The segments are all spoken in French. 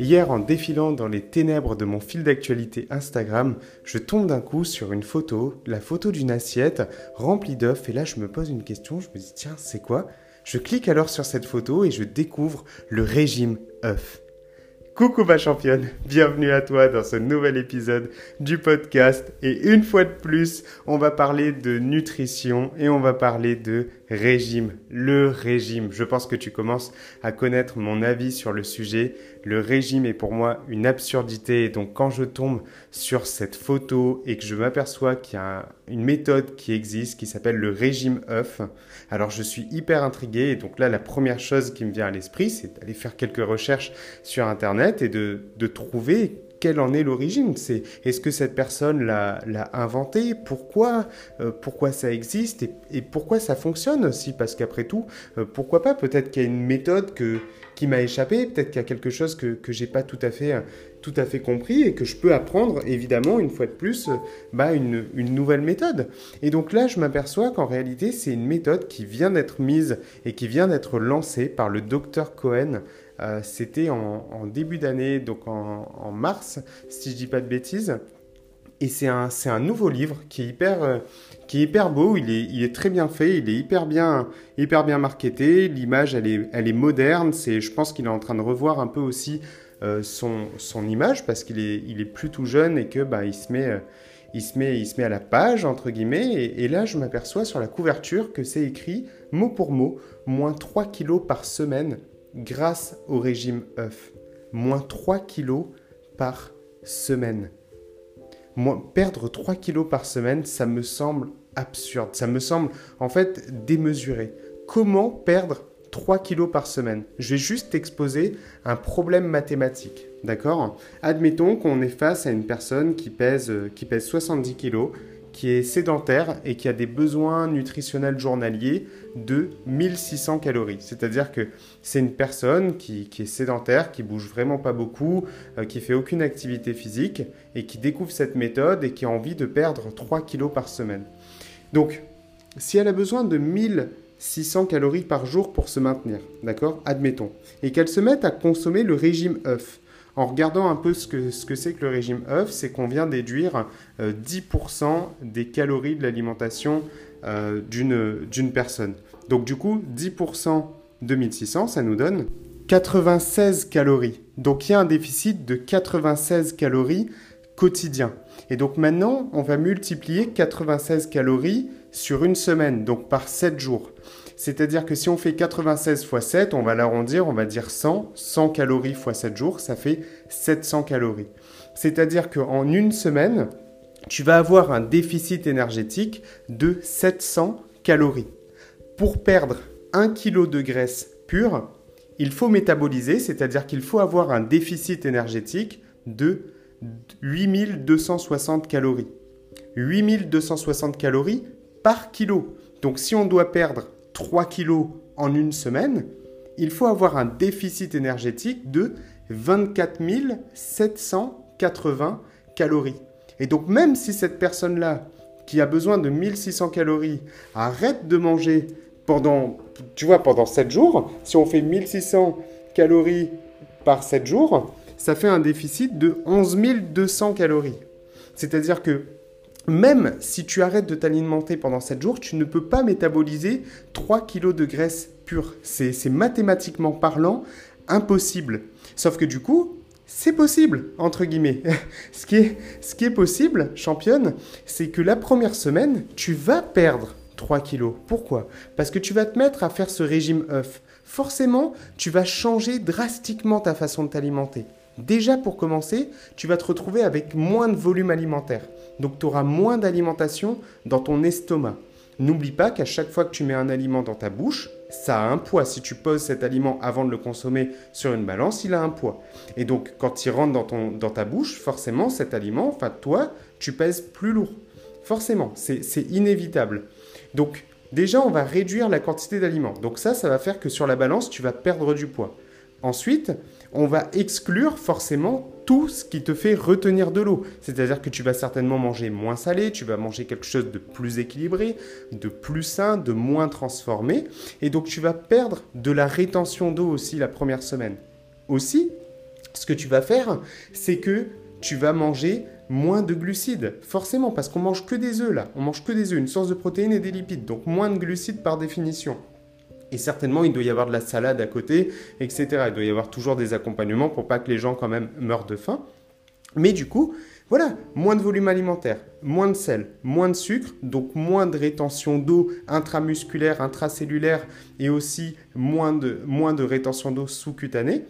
Hier, en défilant dans les ténèbres de mon fil d'actualité Instagram, je tombe d'un coup sur une photo, la photo d'une assiette remplie d'œufs, et là je me pose une question, je me dis tiens, c'est quoi? Je clique alors sur cette photo et je découvre le régime œuf. Coucou ma championne, bienvenue à toi dans ce nouvel épisode du podcast. Et une fois de plus, on va parler de nutrition et on va parler de régime, le régime. Je pense que tu commences à connaître mon avis sur le sujet. Le régime est pour moi une absurdité donc quand je tombe sur cette photo et que je m'aperçois qu'il y a une méthode qui existe qui s'appelle le régime œuf, alors je suis hyper intrigué et donc là la première chose qui me vient à l'esprit c'est d'aller faire quelques recherches sur internet et de, de trouver quelle en est l'origine? C'est est-ce que cette personne l'a inventé? Pourquoi euh, Pourquoi ça existe? Et, pourquoi ça fonctionne aussi? Parce qu'après tout, euh, pourquoi pas? Peut-être qu'il y a une méthode que, qui m'a échappé, peut-être qu'il y a quelque chose que que j'ai pas tout à fait tout à fait compris et que je peux apprendre évidemment une fois de plus bah, une, une nouvelle méthode. Et donc là, je m'aperçois qu'en réalité, c'est une méthode qui vient d'être mise et qui vient d'être lancée par le docteur Cohen euh, c'était en, début d'année, donc en, mars, si je dis pas de bêtises. Et c'est un, un, nouveau livre qui est hyper, euh, qui est hyper beau, il est, il est, très bien fait, il est hyper bien, hyper bien marketé, l'image elle est, elle est moderne, c'est, je pense qu'il est en train de revoir un peu aussi euh, son, son, image parce qu'il est, il est plus jeune et que bah, se met, se se met à la page, entre guillemets, et, et là je m'aperçois sur la couverture que c'est écrit mot pour mot, moins 3 kilos par semaine grâce au régime œuf. Moins 3 kilos par semaine. perdre 3 kilos par semaine, ça me semble absurde. Ça me semble en fait démesuré. Comment perdre 3 kilos par semaine? Je vais juste exposer un problème mathématique. D'accord? Admettons qu'on est face à une personne qui pèse, qui pèse 70 kilos qui est sédentaire et qui a des besoins nutritionnels journaliers de 1600 calories. C'est-à-dire que c'est une personne qui, est sédentaire, qui bouge vraiment pas beaucoup, euh, qui fait aucune activité physique et qui découvre cette méthode et qui a envie de perdre 3 kilos par semaine. Donc, si elle a besoin de 1600 calories par jour pour se maintenir, d'accord? Admettons. Et qu'elle se mette à consommer le régime œuf en regardant un peu ce que c'est ce que, que le régime œuf, c'est qu'on vient déduire 10% euh, des calories de l'alimentation euh, d'une personne. Donc du coup, 10% de 1600, ça nous donne 96 calories. Donc il y a un déficit de 96 calories quotidien. Et donc maintenant, on va multiplier 96 calories sur une semaine, donc par 7 jours. C'est-à-dire que si on fait 96 x 7, on va l'arrondir, on va dire 100. 100 calories x 7 jours, ça fait 700 calories. C'est-à-dire qu'en une semaine, tu vas avoir un déficit énergétique de 700 calories. Pour perdre 1 kg de graisse pure, il faut métaboliser, c'est-à-dire qu'il faut avoir un déficit énergétique de 8260 calories. 8260 calories par kilo. Donc si on doit perdre 3 kilos en une semaine, il faut avoir un déficit énergétique de 24 780 calories. Et donc même si cette personne-là, qui a besoin de 1600 calories, arrête de manger pendant, tu vois, pendant 7 jours, si on fait 1600 calories par 7 jours, ça fait un déficit de 11 200 calories. C'est-à-dire que même si tu arrêtes de t'alimenter pendant 7 jours, tu ne peux pas métaboliser 3 kg de graisse pure. C'est mathématiquement parlant impossible. Sauf que du coup, c'est possible, entre guillemets. ce, qui est, ce qui est possible, championne, c'est que la première semaine, tu vas perdre 3 kilos. Pourquoi? Parce que tu vas te mettre à faire ce régime œuf. Forcément, tu vas changer drastiquement ta façon de t'alimenter. Déjà pour commencer, tu vas te retrouver avec moins de volume alimentaire. Donc tu auras moins d'alimentation dans ton estomac. N'oublie pas qu'à chaque fois que tu mets un aliment dans ta bouche, ça a un poids. Si tu poses cet aliment avant de le consommer sur une balance, il a un poids. Et donc quand il rentre dans, ton, dans ta bouche, forcément cet aliment, enfin toi, tu pèses plus lourd. Forcément, c'est inévitable. Donc déjà, on va réduire la quantité d'aliments. Donc ça, ça va faire que sur la balance, tu vas perdre du poids. Ensuite, on va exclure forcément tout ce qui te fait retenir de l'eau. C'est-à-dire que tu vas certainement manger moins salé, tu vas manger quelque chose de plus équilibré, de plus sain, de moins transformé. Et donc tu vas perdre de la rétention d'eau aussi la première semaine. Aussi, ce que tu vas faire, c'est que tu vas manger moins de glucides, forcément, parce qu'on mange que des œufs là, on mange que des œufs, une source de protéines et des lipides, donc moins de glucides par définition. Et certainement, il doit y avoir de la salade à côté, etc. Il doit y avoir toujours des accompagnements pour pas que les gens quand même meurent de faim. Mais du coup, voilà, moins de volume alimentaire, moins de sel, moins de sucre, donc moins de rétention d'eau intramusculaire, intracellulaire et aussi moins de, moins de rétention d'eau sous-cutanée.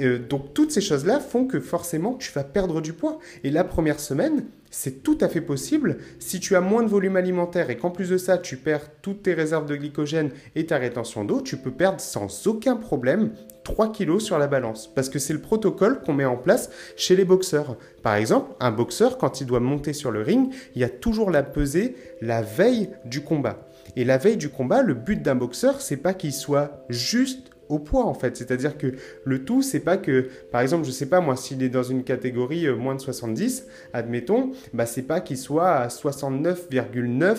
Euh, donc toutes ces choses-là font que forcément tu vas perdre du poids. Et la première semaine, c'est tout à fait possible. Si tu as moins de volume alimentaire et qu'en plus de ça, tu perds toutes tes réserves de glycogène et ta rétention d'eau, tu peux perdre sans aucun problème 3 kilos sur la balance. Parce que c'est le protocole qu'on met en place chez les boxeurs. Par exemple, un boxeur, quand il doit monter sur le ring, il y a toujours la pesée la veille du combat. Et la veille du combat, le but d'un boxeur, c'est pas qu'il soit juste au poids en fait. C'est-à-dire que le tout, c'est pas que, par exemple, je sais pas moi, s'il est dans une catégorie euh, moins de 70, admettons, bah c'est pas qu'il soit à 69,9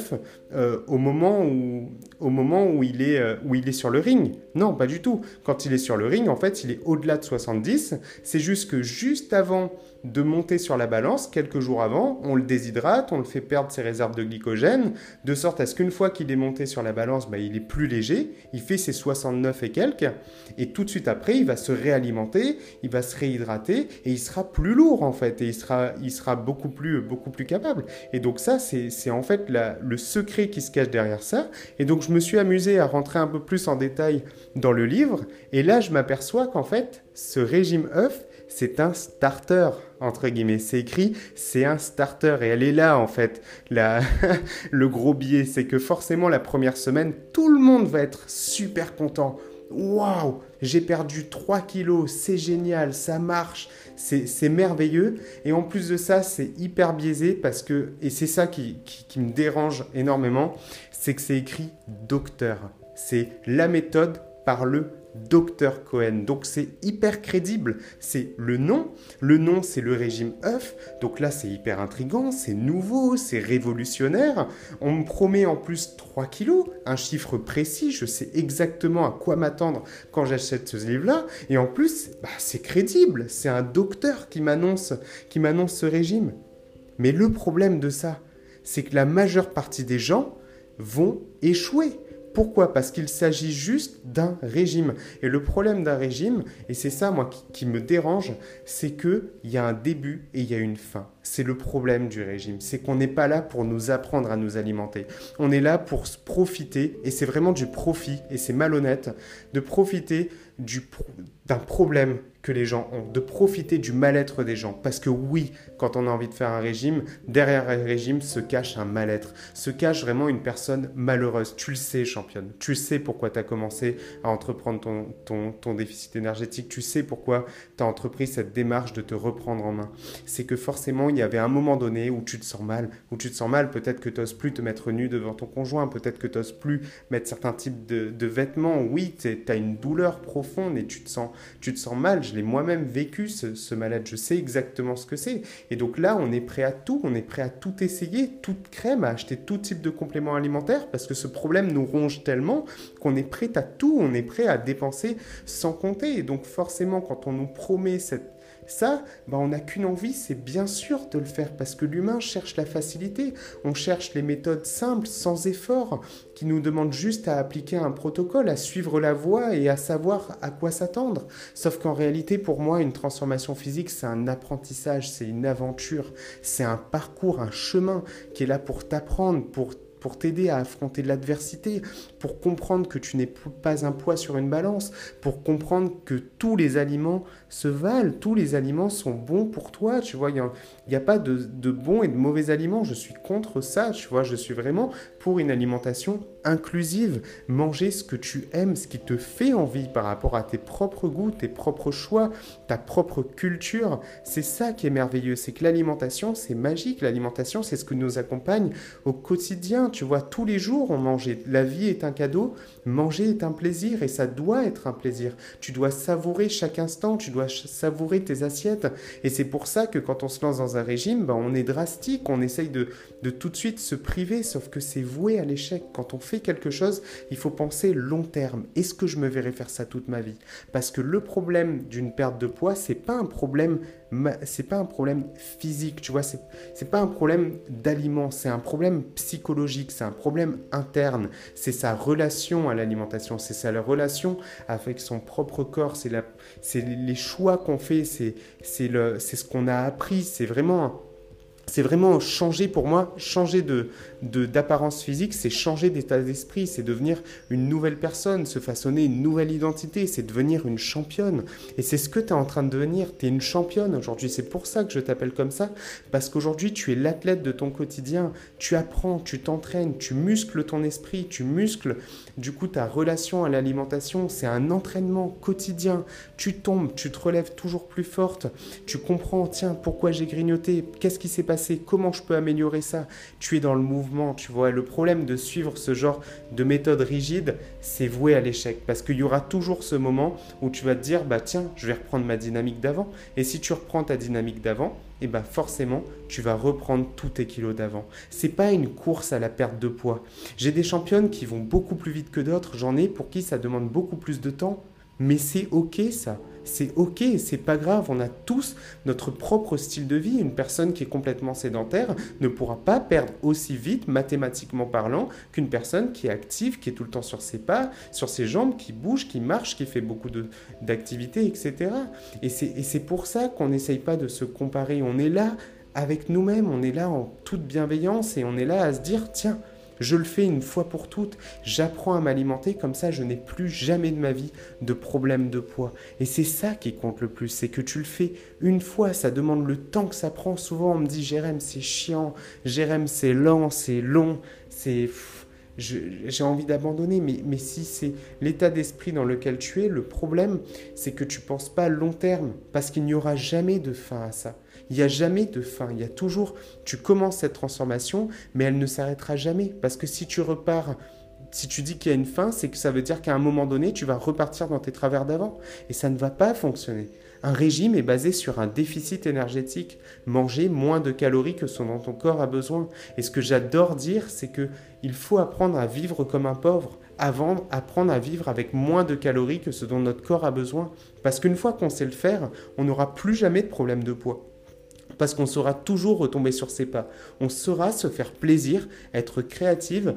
euh, au moment où au moment où il est euh, où il est sur le ring. Non, pas du tout. Quand il est sur le ring, en fait, il est au-delà de 70. C'est juste que juste avant de monter sur la balance, quelques jours avant, on le déshydrate, on le fait perdre ses réserves de glycogène, de sorte à ce qu'une fois qu'il est monté sur la balance, bah, il est plus léger, il fait ses 69 et quelques, et tout de suite après, il va se réalimenter, il va se réhydrater, et il sera plus lourd en fait, et il sera, il sera beaucoup, plus, beaucoup plus capable. Et donc ça, c'est en fait le secret qui se cache derrière ça. Et donc je me suis amusé à rentrer un peu plus en détail dans le livre, et là je m'aperçois qu'en fait, ce régime œuf, c'est un starter, entre guillemets. C'est écrit, c'est un starter. Et elle est là, en fait, la... le gros biais. C'est que forcément, la première semaine, tout le monde va être super content. Waouh, j'ai perdu 3 kilos, c'est génial, ça marche, c'est merveilleux. Et en plus de ça, c'est hyper biaisé parce que, et c'est ça qui, qui me dérange énormément, c'est que c'est écrit docteur. C'est la méthode par le Dr Cohen. Donc c'est hyper crédible. C'est le nom. Le nom, c'est le régime œuf. Donc là, c'est hyper intrigant, c'est nouveau, c'est révolutionnaire. On me promet en plus 3 kilos, un chiffre précis. Je sais exactement à quoi m'attendre quand j'achète ce livre-là. Et en plus, bah, c'est crédible. C'est un docteur qui m'annonce, qui m'annonce ce régime. Mais le problème de ça, c'est que la majeure partie des gens vont échouer. Pourquoi? Parce qu'il s'agit juste d'un régime. Et le problème d'un régime, et c'est ça moi qui, me dérange, c'est qu'il y a un début et il y a une fin. C'est le problème du régime. C'est qu'on n'est pas là pour nous apprendre à nous alimenter. On est là pour se profiter, et c'est vraiment du profit, et c'est malhonnête, de profiter d'un problème que les gens ont, de profiter du mal-être des gens. Parce que oui, quand on a envie de faire un régime, derrière un régime se cache un mal-être, se cache vraiment une personne malheureuse. Tu le sais, championne. Tu sais pourquoi tu as commencé à entreprendre ton, ton, déficit énergétique. Tu sais pourquoi tu as entrepris cette démarche de te reprendre en main. C'est que forcément, il y avait un moment donné où tu te sens mal. Où tu te sens mal, peut-être que tu n'oses plus te mettre nu devant ton conjoint, peut-être que tu n'oses plus mettre certains types de, de vêtements. Oui, tu as une douleur profonde et tu te sens, tu te sens mal. Je moi-même vécu, ce, ce mal-être. Je sais exactement ce que c'est. Et donc là, on est prêt à tout. On est prêt à tout essayer, toute crème, à acheter tout type de compléments alimentaires parce que ce problème nous ronge tellement qu'on est prêt à tout. On est prêt à dépenser sans compter. Et donc forcément, quand on nous promet cette ça, bah, on n'a qu'une envie, c'est bien sûr de le faire, parce que l'humain cherche la facilité, on cherche les méthodes simples, sans effort, qui nous demandent juste à appliquer un protocole, à suivre la voie et à savoir à quoi s'attendre. Sauf qu'en réalité, pour moi, une transformation physique, c'est un apprentissage, c'est une aventure, c'est un parcours, un chemin qui est là pour t'apprendre, pour pour t'aider à affronter l'adversité, pour comprendre que tu n'es pas un poids sur une balance, pour comprendre que tous les aliments se valent, tous les aliments sont bons pour toi, tu vois, il n'y a, pas de, bons et de mauvais aliments, je suis contre ça, tu vois, je suis vraiment pour une alimentation inclusive, manger ce que tu aimes, ce qui te fait envie par rapport à tes propres goûts, tes propres choix, ta propre culture, c'est ça qui est merveilleux, c'est que l'alimentation, c'est magique, l'alimentation, c'est ce que nous accompagne au quotidien, tu vois, tous les jours on mangeait. La vie est un cadeau, manger est un plaisir et ça doit être un plaisir. Tu dois savourer chaque instant, tu dois savourer tes assiettes. Et c'est pour ça que quand on se lance dans un régime, ben, on est drastique, on essaye de, tout de suite se priver, sauf que c'est voué à l'échec. Quand on fait quelque chose, il faut penser long terme. Est-ce que je me verrai faire ça toute ma vie? Parce que le problème d'une perte de poids, c'est pas un problème c'est pas un problème physique, tu vois, c'est, pas un problème d'aliment, c'est un problème psychologique, c'est un problème interne, c'est sa relation à l'alimentation, c'est sa relation avec son propre corps, c'est, les choix qu'on fait, c'est ce qu'on a appris, c'est vraiment c'est vraiment changer pour moi, changer de, d'apparence physique, c'est changer d'état d'esprit, c'est devenir une nouvelle personne, se façonner une nouvelle identité, c'est devenir une championne. Et c'est ce que tu es en train de devenir, tu es une championne aujourd'hui, c'est pour ça que je t'appelle comme ça, parce qu'aujourd'hui tu es l'athlète de ton quotidien, tu apprends, tu t'entraînes, tu muscles ton esprit, tu muscles du coup ta relation à l'alimentation, c'est un entraînement quotidien, tu tombes, tu te relèves toujours plus forte, tu comprends, tiens, pourquoi j'ai grignoté, qu'est-ce qui s'est passé? Comment je peux améliorer ça? Tu es dans le mouvement, tu vois. Le problème de suivre ce genre de méthode rigide, c'est voué à l'échec. Parce qu'il y aura toujours ce moment où tu vas te dire, bah tiens, je vais reprendre ma dynamique d'avant. Et si tu reprends ta dynamique d'avant, et eh bah forcément, tu vas reprendre tous tes kilos d'avant. C'est pas une course à la perte de poids. J'ai des championnes qui vont beaucoup plus vite que d'autres, j'en ai pour qui ça demande beaucoup plus de temps, mais c'est ok ça c'est ok, c'est pas grave, on a tous notre propre style de vie. Une personne qui est complètement sédentaire ne pourra pas perdre aussi vite, mathématiquement parlant, qu'une personne qui est active, qui est tout le temps sur ses pas, sur ses jambes, qui bouge, qui marche, qui fait beaucoup d'activités, etc. Et c'est pour ça qu'on n'essaye pas de se comparer. On est là avec nous-mêmes, on est là en toute bienveillance et on est là à se dire, tiens, je le fais une fois pour toutes. J'apprends à m'alimenter comme ça, je n'ai plus jamais de ma vie de problème de poids. Et c'est ça qui compte le plus, c'est que tu le fais une fois. Ça demande le temps que ça prend. Souvent, on me dit Jérém, c'est chiant. Jérém, c'est lent, c'est long, c'est j'ai envie d'abandonner, mais, mais si c'est l'état d'esprit dans lequel tu es, le problème, c'est que tu ne penses pas à long terme, parce qu'il n'y aura jamais de fin à ça. Il n'y a jamais de fin. Il y a toujours, tu commences cette transformation, mais elle ne s'arrêtera jamais. Parce que si tu repars, si tu dis qu'il y a une fin, c'est que ça veut dire qu'à un moment donné, tu vas repartir dans tes travers d'avant. Et ça ne va pas fonctionner. Un régime est basé sur un déficit énergétique. Manger moins de calories que ce dont ton corps a besoin. Et ce que j'adore dire, c'est que il faut apprendre à vivre comme un pauvre avant apprendre à vivre avec moins de calories que ce dont notre corps a besoin. Parce qu'une fois qu'on sait le faire, on n'aura plus jamais de problème de poids parce qu'on saura toujours retomber sur ses pas. On saura se faire plaisir, être créative,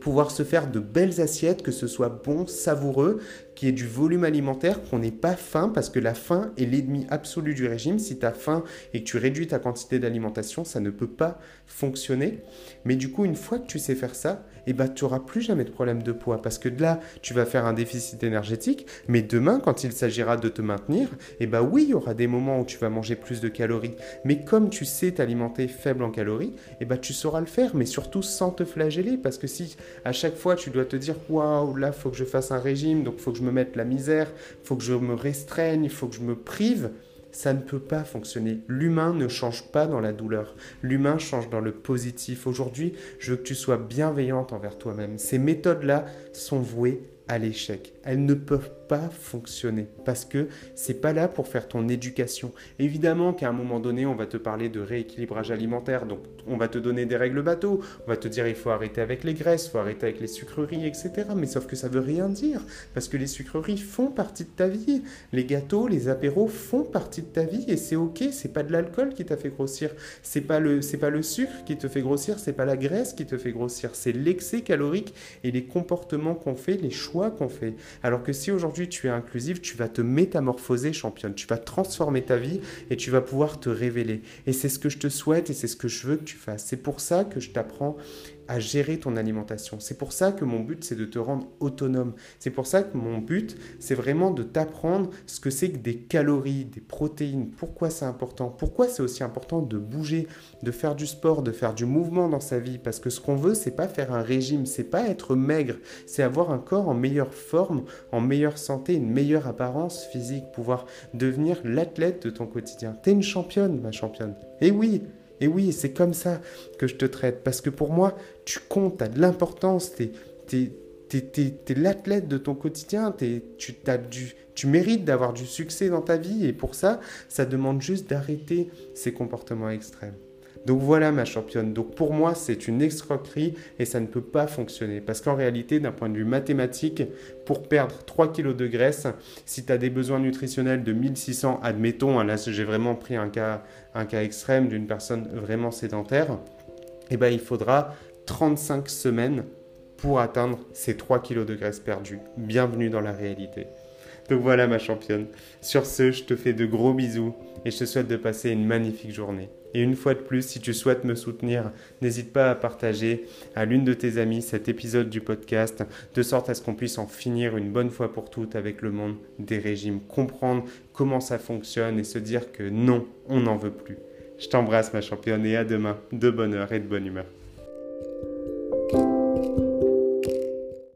pouvoir se faire de belles assiettes, que ce soit bon, savoureux, qui est du volume alimentaire, qu'on n'ait pas faim, parce que la faim est l'ennemi absolu du régime. Si tu as faim et que tu réduis ta quantité d'alimentation, ça ne peut pas fonctionner. Mais du coup, une fois que tu sais faire ça, eh ben, tu n'auras plus jamais de problème de poids, parce que là, tu vas faire un déficit énergétique, mais demain, quand il s'agira de te maintenir, eh ben oui, il y aura des moments où tu vas manger plus de calories. Mais comme tu sais t'alimenter faible en calories, eh ben, tu sauras le faire, mais surtout sans te flageller, parce que si à chaque fois tu dois te dire, waouh, là, faut que je fasse un régime, donc faut que je me mette la misère, faut que je me restreigne, faut que je me prive, ça ne peut pas fonctionner. L'humain ne change pas dans la douleur. L'humain change dans le positif. Aujourd'hui, je veux que tu sois bienveillante envers toi-même. Ces méthodes-là sont vouées à l'échec. Elles ne peuvent pas fonctionner parce que c'est pas là pour faire ton éducation. Évidemment qu'à un moment donné, on va te parler de rééquilibrage alimentaire, donc on va te donner des règles bateau, on va te dire il faut arrêter avec les graisses, faut arrêter avec les sucreries, etc. Mais sauf que ça veut rien dire parce que les sucreries font partie de ta vie, les gâteaux, les apéros font partie de ta vie et c'est ok. C'est pas de l'alcool qui t'a fait grossir, c'est pas le c'est pas le sucre qui te fait grossir, c'est pas la graisse qui te fait grossir, c'est l'excès calorique et les comportements qu'on fait, les choix qu'on fait. Alors que si aujourd'hui tu es inclusive, tu vas te métamorphoser championne, tu vas transformer ta vie et tu vas pouvoir te révéler. Et c'est ce que je te souhaite et c'est ce que je veux que tu fasses. C'est pour ça que je t'apprends à gérer ton alimentation. C'est pour ça que mon but, c'est de te rendre autonome. C'est pour ça que mon but, c'est vraiment de t'apprendre ce que c'est que des calories, des protéines, pourquoi c'est important, pourquoi c'est aussi important de bouger, de faire du sport, de faire du mouvement dans sa vie. Parce que ce qu'on veut, c'est pas faire un régime, c'est pas être maigre, c'est avoir un corps en meilleure forme, en meilleure santé, une meilleure apparence physique, pouvoir devenir l'athlète de ton quotidien. T'es une championne, ma championne. Et oui, Et oui, c'est comme ça que je te traite. Parce que pour moi, tu comptes, tu as de l'importance, tu es, l'athlète de ton quotidien, tu, du, tu mérites d'avoir du succès dans ta vie. Et pour ça, ça demande juste d'arrêter ces comportements extrêmes. Donc voilà ma championne. Donc pour moi, c'est une escroquerie et ça ne peut pas fonctionner. Parce qu'en réalité, d'un point de vue mathématique, pour perdre 3 kg de graisse, si tu as des besoins nutritionnels de 1600, admettons, hein, là j'ai vraiment pris un cas, un cas extrême d'une personne vraiment sédentaire, eh ben, il faudra 35 semaines pour atteindre ces 3 kg de graisse perdue. Bienvenue dans la réalité. Donc voilà ma championne. Sur ce, je te fais de gros bisous et je te souhaite de passer une magnifique journée. Et une fois de plus, si tu souhaites me soutenir, n'hésite pas à partager à l'une de tes amies cet épisode du podcast, de sorte à ce qu'on puisse en finir une bonne fois pour toutes avec le monde des régimes, comprendre comment ça fonctionne et se dire que non, on n'en veut plus. Je t'embrasse ma championne et à demain, de bonne heure et de bonne humeur.